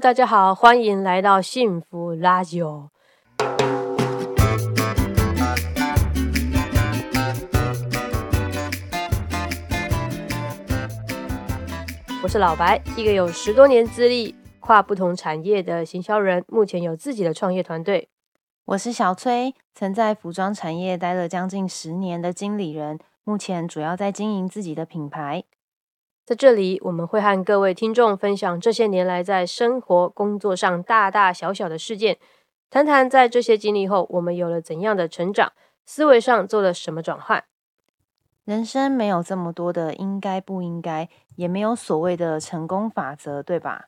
大家好，欢迎来到幸福拉酒。我是老白，一个有十多年资历、跨不同产业的行销人，目前有自己的创业团队。我是小崔，曾在服装产业待了将近十年的经理人，目前主要在经营自己的品牌。在这里，我们会和各位听众分享这些年来在生活、工作上大大小小的事件，谈谈在这些经历后，我们有了怎样的成长，思维上做了什么转换。人生没有这么多的应该不应该，也没有所谓的成功法则，对吧？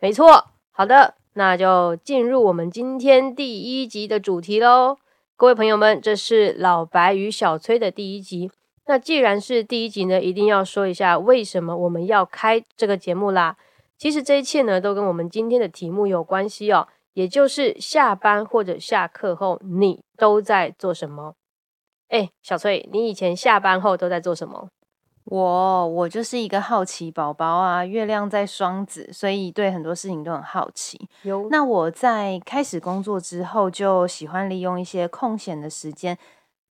没错。好的，那就进入我们今天第一集的主题喽。各位朋友们，这是老白与小崔的第一集。那既然是第一集呢，一定要说一下为什么我们要开这个节目啦。其实这一切呢，都跟我们今天的题目有关系哦，也就是下班或者下课后你都在做什么？哎，小翠，你以前下班后都在做什么？我我就是一个好奇宝宝啊，月亮在双子，所以对很多事情都很好奇。有那我在开始工作之后，就喜欢利用一些空闲的时间。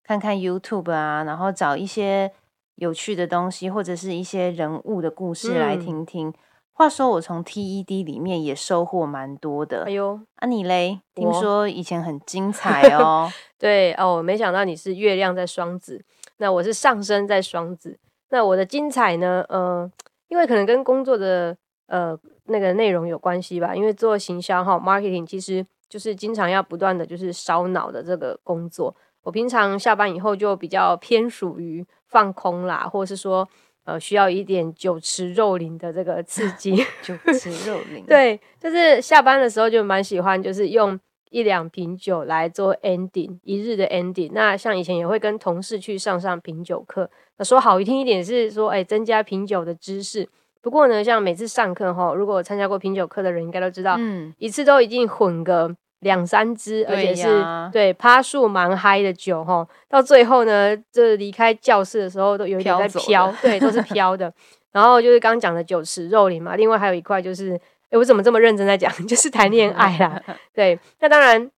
看看 YouTube 啊，然后找一些有趣的东西，或者是一些人物的故事来听听。话说，我从 TED 里面也收获蛮多的。哎呦，啊你嘞？听说以前很精 彩哦。对哦，没想到你是月亮在双子，那我是上升在双子。那我的精彩呢？呃，因为可能跟工作的呃那个内容有关系吧。因为做行销哈，marketing 其实就是经常要不断的就是烧脑的这个工作。我平常下班以后就比较偏属于放空啦，或者是说，呃，需要一点酒池肉林的这个刺激。酒池肉林。对，就是下班的时候就蛮喜欢，就是用一两瓶酒来做 ending，一日的 ending。那像以前也会跟同事去上上品酒课。那说好听一点是说，哎，增加品酒的知识。不过呢，像每次上课哈，如果参加过品酒课的人应该都知道，嗯，一次都已经混个。两三支，而且是对趴树蛮嗨的酒哈，到最后呢，这离开教室的时候都有一点在飘，对，都是飘的。然后就是刚刚讲的酒池肉林嘛，另外还有一块就是，哎，我怎么这么认真在讲？就是谈恋爱啦。对，那当然，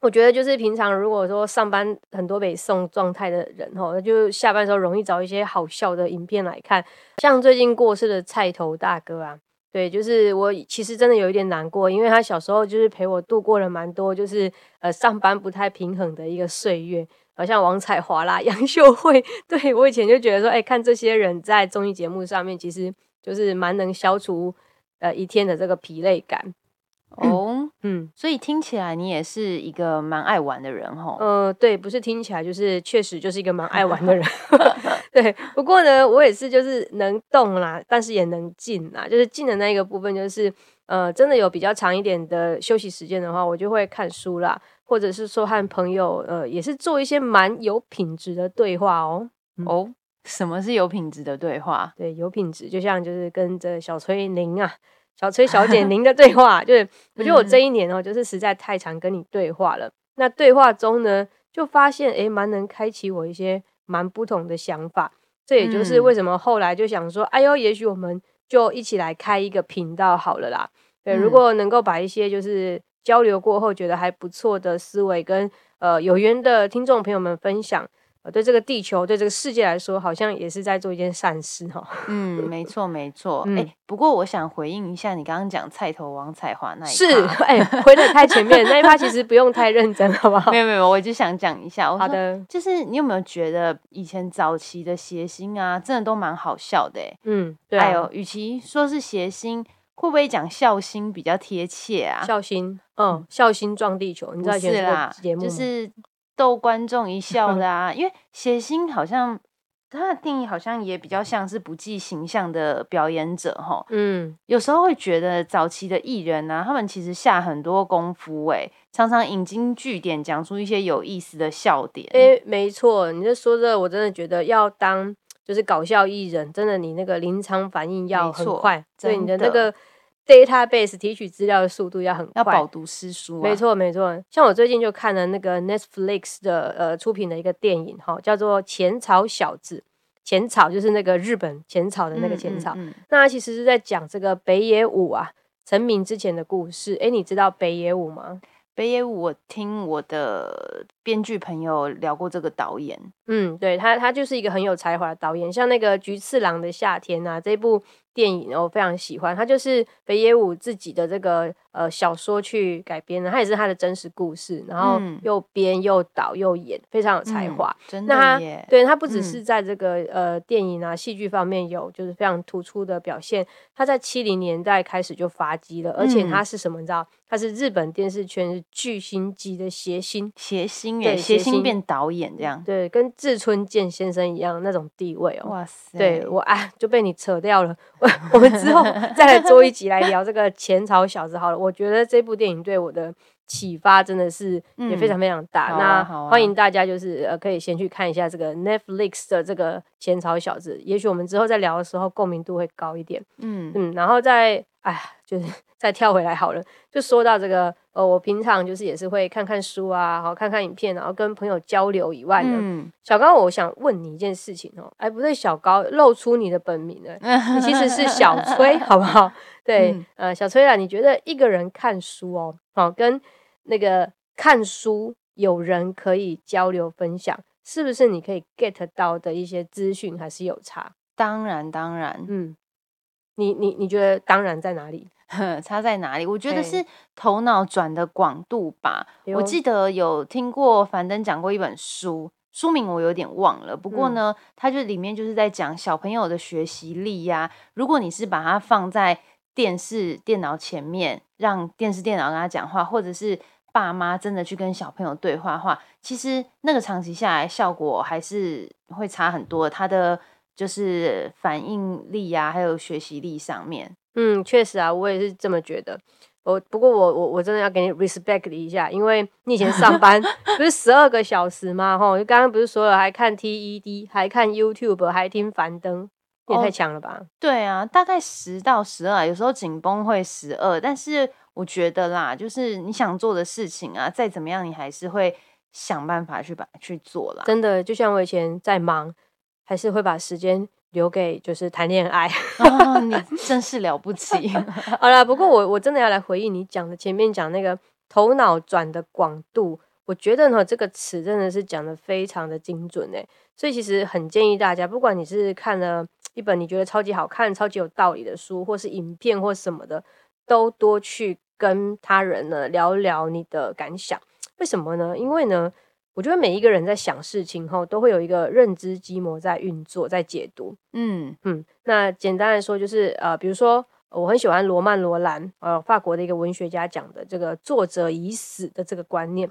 我觉得就是平常如果说上班很多北送状态的人哈，就下班时候容易找一些好笑的影片来看，像最近过世的菜头大哥啊。对，就是我其实真的有一点难过，因为他小时候就是陪我度过了蛮多，就是呃上班不太平衡的一个岁月，好像王彩华啦、杨秀慧，对我以前就觉得说，哎，看这些人在综艺节目上面，其实就是蛮能消除呃一天的这个疲累感。哦，嗯，所以听起来你也是一个蛮爱玩的人哈。呃，对，不是听起来，就是确实就是一个蛮爱玩的人。对，不过呢，我也是就是能动啦，但是也能静啦。就是静的那一个部分，就是呃，真的有比较长一点的休息时间的话，我就会看书啦，或者是说和朋友呃，也是做一些蛮有品质的对话哦。哦，什么是有品质的对话？对，有品质，就像就是跟着小崔您啊。小崔小姐，您的对话就是，我觉得我这一年哦，就是实在太常跟你对话了。那对话中呢，就发现诶，蛮能开启我一些蛮不同的想法。这也就是为什么后来就想说，哎呦，也许我们就一起来开一个频道好了啦。对，如果能够把一些就是交流过后觉得还不错的思维跟呃有缘的听众朋友们分享。呃，对这个地球，对这个世界来说，好像也是在做一件善事哈。嗯，没错，没错。哎，不过我想回应一下你刚刚讲菜头王彩华那一是，哎，回的太前面那一趴，其实不用太认真，好不好？没有，没有，我就想讲一下。好的，就是你有没有觉得以前早期的谐星啊，真的都蛮好笑的？嗯，对。哎呦，与其说是谐星，会不会讲孝心比较贴切啊？孝心，嗯，孝心撞地球，你知道以前节目就是。逗观众一笑的啊，因为谐星好像他的定义好像也比较像是不计形象的表演者哈。嗯，有时候会觉得早期的艺人呢，他们其实下很多功夫，哎，常常引经据典，讲出一些有意思的笑点。哎，没错，你这说这，我真的觉得要当就是搞笑艺人，真的你那个临场反应要很快，所以你的那个。Database 提取资料的速度要很快，要饱读诗书。没错，没错。像我最近就看了那个 Netflix 的呃出品的一个电影哈，叫做《浅草小子》。浅草就是那个日本浅草的那个浅草。那其实是在讲这个北野武啊，成名之前的故事。哎，你知道北野武吗？北野武，我听我的编剧朋友聊过这个导演。嗯，对他，他就是一个很有才华的导演。像那个《菊次郎的夏天》啊，这部电影我非常喜欢。他就是北野武自己的这个呃小说去改编的，他也是他的真实故事，然后又编又导又演，非常有才华。真的耶！对他不只是在这个呃电影啊戏剧方面有就是非常突出的表现，他在七零年代开始就发迹了，而且他是什么？你知道？他是日本电视圈巨星级的谐星，谐星耶，谐星变导演这样，对，跟志村健先生一样那种地位哦。哇塞，对我啊就被你扯掉了。我们之后再来做一集来聊这个前朝小子好了。我觉得这部电影对我的。启发真的是也非常非常大，那欢迎大家就是呃可以先去看一下这个 Netflix 的这个前朝小子，也许我们之后再聊的时候共鸣度会高一点，嗯嗯，然后再哎就是 再跳回来好了，就说到这个呃我平常就是也是会看看书啊，好看看影片，然后跟朋友交流以外呢，嗯小高我想问你一件事情哦，哎不对，小高露出你的本名了，你其实是小崔好不好？对，呃小崔啊，你觉得一个人看书哦，好跟那个看书有人可以交流分享，是不是你可以 get 到的一些资讯还是有差？当然，当然，嗯，你你你觉得当然在哪里？差在哪里？我觉得是头脑转的广度吧。我记得有听过樊登讲过一本书，书名我有点忘了。不过呢，它就里面就是在讲小朋友的学习力呀。如果你是把它放在电视、电脑前面，让电视、电脑跟他讲话，或者是爸妈真的去跟小朋友对话话，其实那个长期下来效果还是会差很多。他的就是反应力啊，还有学习力上面，嗯，确实啊，我也是这么觉得。我不过我我我真的要给你 respect 一下，因为你以前上班 不是十二个小时吗？吼，就刚刚不是说了，还看 TED，还看 YouTube，还听樊登。也太强了吧！对啊，大概十到十二，有时候紧绷会十二，但是我觉得啦，就是你想做的事情啊，再怎么样，你还是会想办法去把去做啦。真的，就像我以前在忙，还是会把时间留给就是谈恋爱。你真是了不起。好了，不过我我真的要来回应你讲的前面讲那个头脑转的广度，我觉得呢这个词真的是讲的非常的精准诶，所以其实很建议大家，不管你是看了。一本你觉得超级好看、超级有道理的书，或是影片或什么的，都多去跟他人呢聊聊你的感想。为什么呢？因为呢，我觉得每一个人在想事情后，都会有一个认知积模在运作、在解读。嗯嗯。那简单来说，就是呃，比如说我很喜欢罗曼·罗兰，呃，法国的一个文学家讲的这个“作者已死”的这个观念。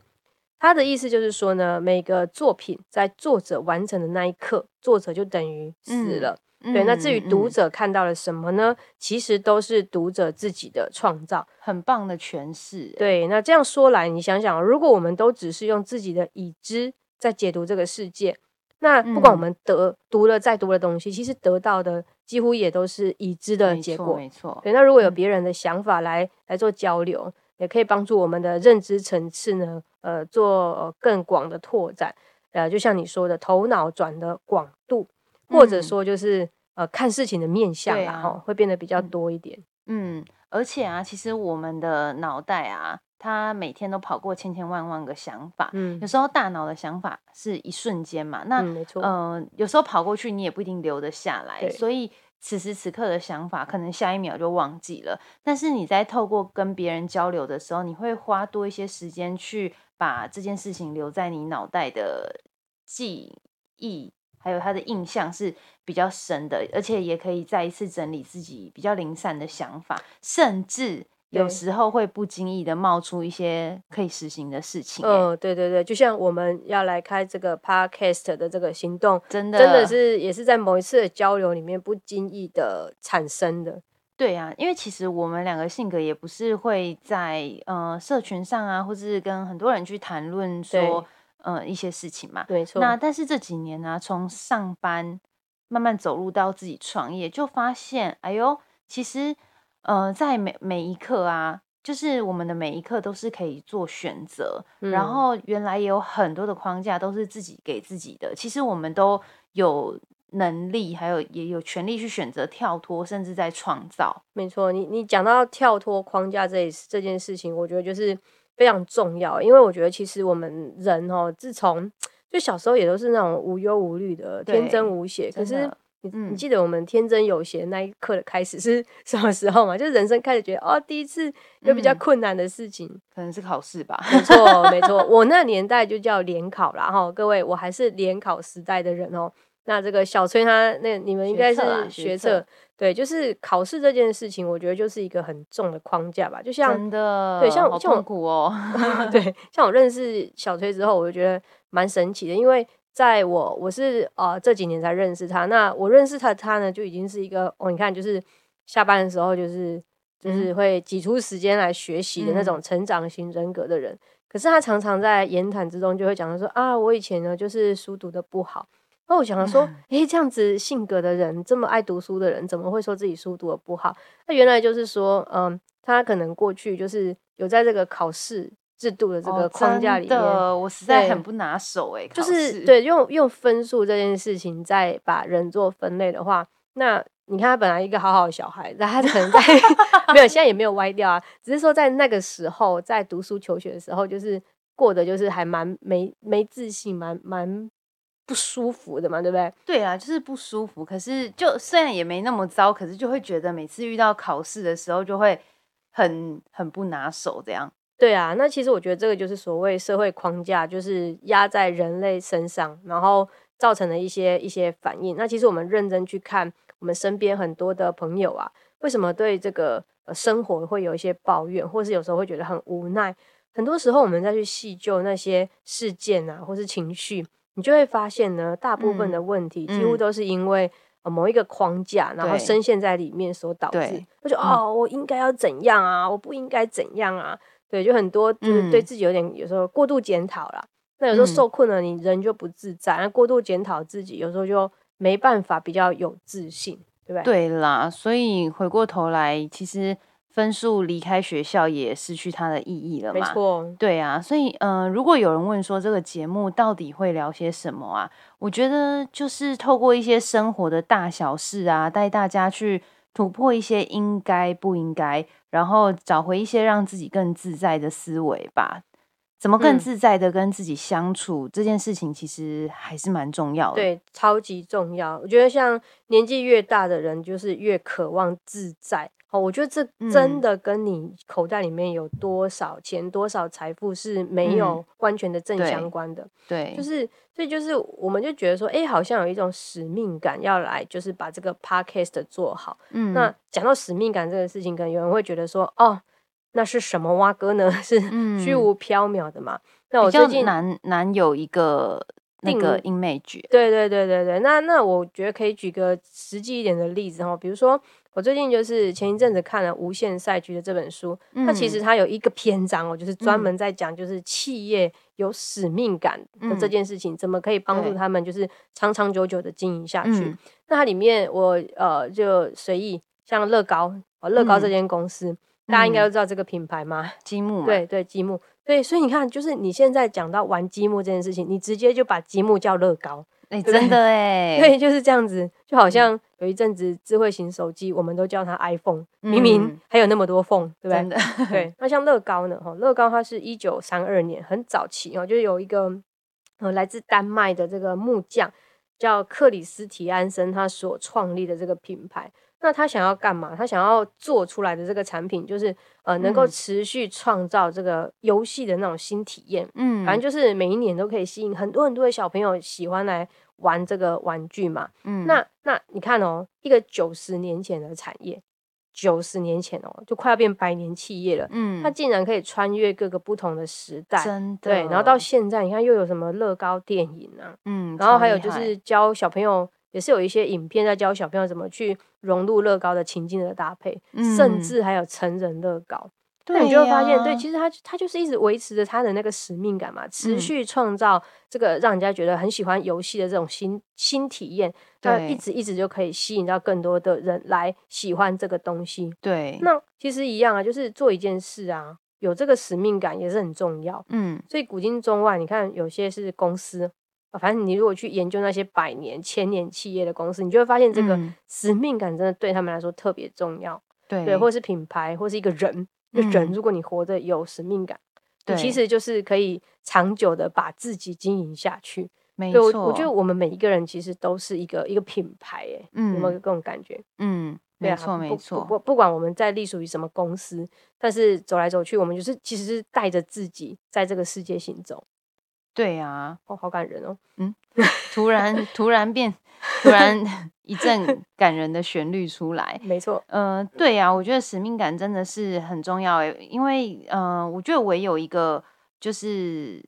他的意思就是说呢，每个作品在作者完成的那一刻，作者就等于死了。对，那至于读者看到了什么呢？其实都是读者自己的创造，很棒的诠释。对，那这样说来，你想想，如果我们都只是用自己的已知在解读这个世界，那不管我们得读了再多的东西，其实得到的几乎也都是已知的结果。没错，对。那如果有别人的想法来来做交流，也可以帮助我们的认知层次呢，呃，做更广的拓展。呃，就像你说的，头脑转的广度。或者说就是呃看事情的面相啊，哈，会变得比较多一点。嗯，而且啊，其实我们的脑袋啊，它每天都跑过千千万万个想法。嗯，有时候大脑的想法是一瞬间嘛，那没错，嗯，有时候跑过去你也不一定留得下来。所以此时此刻的想法，可能下一秒就忘记了。但是你在透过跟别人交流的时候，你会花多一些时间去把这件事情留在你脑袋的记忆。还有他的印象是比较深的，而且也可以再一次整理自己比较零散的想法，甚至有时候会不经意的冒出一些可以实行的事情。嗯，对对对，就像我们要来开这个 podcast 的这个行动，真的真的是也是在某一次的交流里面不经意的产生的。对啊，因为其实我们两个性格也不是会在呃社群上啊，或是跟很多人去谈论说。呃，一些事情嘛，没错。那但是这几年呢，从上班慢慢走入到自己创业，就发现，哎呦，其实，呃，在每每一刻啊，就是我们的每一刻都是可以做选择。然后原来也有很多的框架都是自己给自己的，其实我们都有能力，还有也有权利去选择跳脱，甚至在创造。没错，你你讲到跳脱框架这这件事情，我觉得就是非常重要，因为我觉得其实我们人哦，自从就小时候也都是那种无忧无虑的、天真无邪，可是。你你记得我们天真有邪那一刻的开始是 什么时候吗？就是人生开始觉得哦，第一次有比较困难的事情，可能是考试吧。没错，没错，我那年代就叫联考啦。哈。各位，我还是联考时代的人哦。那这个小崔他那你们应该是学测，对，就是考试这件事情，我觉得就是一个很重的框架吧。就像真的，对，像像痛苦哦。对，像我认识小崔之后，我就觉得蛮神奇的，因为。在我我是呃这几年才认识他，那我认识他他呢就已经是一个哦，你看就是下班的时候就是就是会挤出时间来学习的那种成长型人格的人。可是他常常在言谈之中就会讲说啊，我以前呢就是书读的不好。那我想说，诶，这样子性格的人，这么爱读书的人，怎么会说自己书读的不好？那原来就是说，嗯，他可能过去就是有在这个考试。制度的这个框架里面，我实在很不拿手哎。就是对用用分数这件事情，再把人做分类的话，那你看他本来一个好好的小孩，但他可能在 没有现在也没有歪掉啊，只是说在那个时候在读书求学的时候，就是过的就是还蛮没没自信，蛮蛮不舒服的嘛，对不对？对啊，就是不舒服。可是就虽然也没那么糟，可是就会觉得每次遇到考试的时候，就会很很不拿手这样。对啊，那其实我觉得这个就是所谓社会框架，就是压在人类身上，然后造成的一些一些反应。那其实我们认真去看，我们身边很多的朋友啊，为什么对这个生活会有一些抱怨，或是有时候会觉得很无奈？很多时候我们再去细究那些事件啊，或是情绪，你就会发现呢，大部分的问题几乎都是因为某一个框架，然后深陷在里面所导致。我就哦，我应该要怎样啊？我不应该怎样啊？对，就很多就是对自己有点有时候过度检讨啦。那有时候受困了，你人就不自在。那过度检讨自己，有时候就没办法比较有自信，对不对？对啦，所以回过头来，其实分数离开学校也失去它的意义了嘛。没错，对啊。所以，嗯，如果有人问说这个节目到底会聊些什么啊？我觉得就是透过一些生活的大小事啊，带大家去。突破一些应该不应该，然后找回一些让自己更自在的思维吧。怎么更自在的跟自己相处这件事情，其实还是蛮重要的。对，超级重要。我觉得像年纪越大的人，就是越渴望自在。哦，我觉得这真的跟你口袋里面有多少钱、多少财富是没有完全的正相关的。对，就是所以就是我们就觉得说，哎，好像有一种使命感要来，就是把这个 podcast 做好。嗯，那讲到使命感这个事情，可能有人会觉得说，哦，那是什么蛙哥呢？是虚无缥缈的嘛？那我最近难难有一个那个 image。对对对对对，那那我觉得可以举个实际一点的例子哈，比如说。我最近就是前一阵子看了《无限赛局》的这本书，那其实它有一个篇章哦，就是专门在讲就是企业有使命感的这件事情，怎么可以帮助他们就是长长久久的经营下去。那它里面我呃就随意像乐高哦，乐高这间公司，大家应该都知道这个品牌吗？积木，对对，积木，对，所以你看，就是你现在讲到玩积木这件事情，你直接就把积木叫乐高。哎，真的哎，对，就是这样子，就好像有一阵子智慧型手机，我们都叫它 iPhone，明明还有那么多 phone，对不对？对，那像乐高呢？哈，乐高它是一九三二年，很早期哦，就有一个呃来自丹麦的这个木匠叫克里斯提安森，他所创立的这个品牌。那他想要干嘛？他想要做出来的这个产品，就是呃，能够持续创造这个游戏的那种新体验。嗯，反正就是每一年都可以吸引很多很多的小朋友喜欢来玩这个玩具嘛。嗯，那那你看哦，一个九十年前的产业，九十年前哦，就快要变百年企业了。嗯，它竟然可以穿越各个不同的时代，真的。对，然后到现在，你看又有什么乐高电影啊？嗯，然后还有就是教小朋友。也是有一些影片在教小朋友怎么去融入乐高的情境的搭配，甚至还有成人乐高。那你就会发现，对，其实他他就是一直维持着他的那个使命感嘛，持续创造这个让人家觉得很喜欢游戏的这种新新体验，那一直一直就可以吸引到更多的人来喜欢这个东西。对，那其实一样啊，就是做一件事啊，有这个使命感也是很重要。嗯，所以古今中外，你看有些是公司。反正你如果去研究那些百年、千年企业的公司，你就会发现这个嗯使命感真的对他们来说特别重要。对对，或是品牌，或是一个人，就人，嗯如果你活得有使命感，你对其实就是可以长久的把自己经营下去。没错，我觉得我们每一个人其实都是一个一个品牌，哎，有没有嗯这种感觉？嗯，对啊，没错没错，不不管我们在隶属于什么公司，但是走来走去，我们就是其实是带着自己在这个世界行走。对啊，哦，好感人哦！嗯 突然突然变，突然一阵 感人的旋律出来。没错，呃，对呀、我觉得使命感真的是很重要诶，因为呃，我觉得唯有一个就是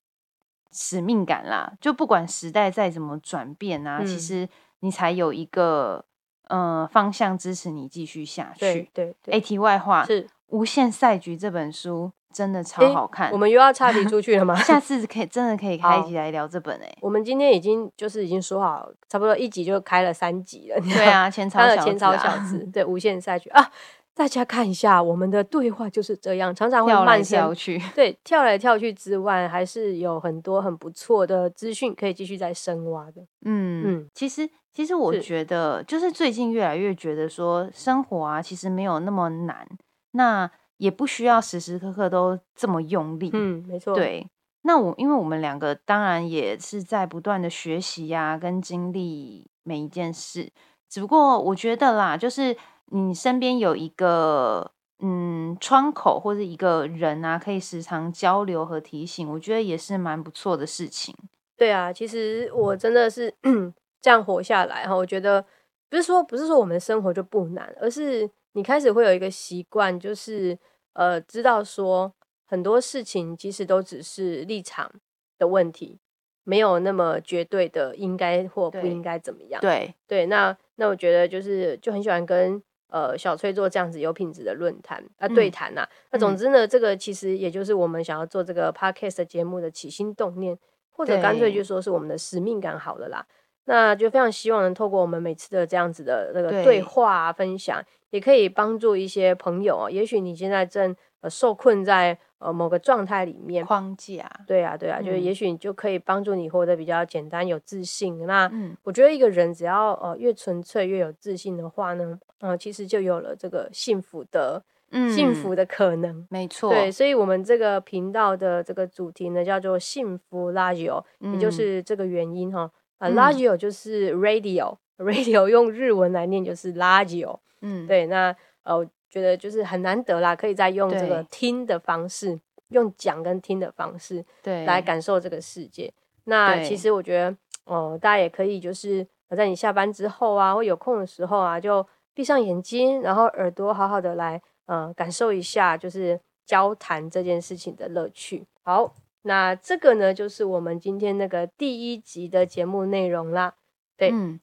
使命感啦，就不管时代再怎么转变啊，其嗯实你才有一个呃方向支持你继续下去。对对，哎，题外话，《是无限赛局》这本书真的超好看，我们又要岔题出去了吗？下次可以真的可以开一集来聊这本诶。我们今天已经就是已经说好，差不多一集就开了三集了。对啊，前朝他的小前朝小子 对无限赛局啊，大家看一下我们的对话就是这样，常常会跳来跳去，对，跳来跳去之外，还是有很多很不错的资讯可以继续再深挖的。嗯嗯其实其实我是觉得，就是最近越来越觉得说，生活啊，其实没有那么难，那也不需要时时刻刻都这么用力。嗯，没错，，对。那我因为我们两个当然也是在不断的学习呀、跟经历每一件事，只不过我觉得啦，就是你身边有一个嗯窗口或者一个人啊，可以时常交流和提醒，我觉得也是蛮不错的事情。对啊，其实我真的是 这样活下来哈。我觉得不是说不是说我们的生活就不难，而是你开始会有一个习惯，就是呃，知道说很多事情其实都只是立场的问题，没有那么绝对的应该或不对应该怎么样。对，对，那那我觉得就是就很喜欢跟呃小崔做这样子有品质的论坛啊、对嗯谈呐、那总嗯之呢，这个其实也就是我们想要做这个 podcast 的节目的起心动念，或者干脆就说是我们的使命感好了啦。那就非常希望能透过我们每次的这样子的那个对对话、啊、分享，也可以帮助一些朋友啊。也许你现在正呃受困在呃某个状态里面，框架，对啊，对啊，就是嗯也许你就可以帮助你活得比较简单、有自信。那嗯，我觉得一个人只要呃越纯粹、越有自信的话呢，呃，其实就有了这个幸福的、幸福嗯的可能。没错，对，所以我们这个频道的这个主题呢，叫做幸福拉油也就嗯是这个原因哈。呃嗯拉 a 就是 radio，radio 用日文来念就是 radio。嗯，对，那呃，我觉得就是很难得啦，可以再用这个听的方式，用讲跟听的方式对，来感受这个世界。那其实我觉得，哦、大家也可以就是呃在你下班之后啊，或有空的时候啊，就闭上眼睛，然后耳朵好好的来呃感受一下，就是交谈这件事情的乐趣。好，那这个呢，就是我们今天那个第一集的节目内容啦。对嗯，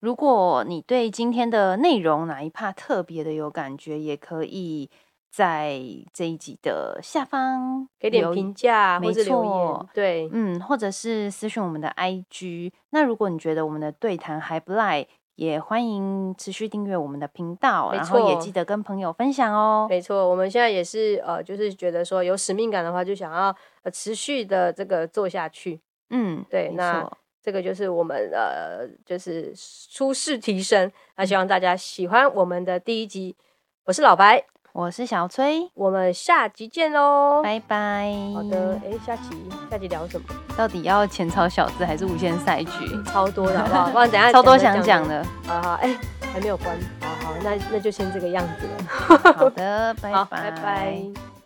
如果你对今天的内容哪一 part 特别的有感觉，也可以在这一集的下方给点留评价或者留言错，对，嗯，或者是私讯我们的 IG。那如果你觉得我们的对谈还不赖，也欢迎持续订阅我们的频道，没然后也记得跟朋友分享哦。没错，我们现在也是呃，就是觉得说有使命感的话，就想要呃持续的这个做下去。嗯，对，那这个就是我们呃，就是初试提升。那希望大家喜欢我们的第一集。我是老白，我是小崔，我们下集见喽。拜拜。好的，哎，下集下集聊什么？到底要前朝小子还是无限赛局？超多的好不好？不然等下超多想讲。的。好好，哎，还没有关。好好，那那就先这个样子了。好的，拜拜，拜拜。